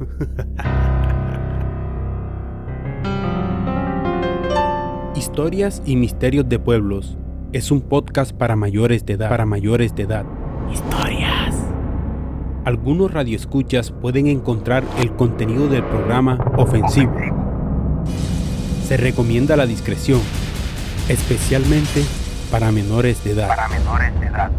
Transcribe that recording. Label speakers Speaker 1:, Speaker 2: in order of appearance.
Speaker 1: Historias y misterios de pueblos es un podcast para mayores de edad. Para mayores de edad. Historias. Algunos radioescuchas pueden encontrar el contenido del programa ofensivo. Se recomienda la discreción, especialmente para menores de edad.
Speaker 2: Para menores de edad.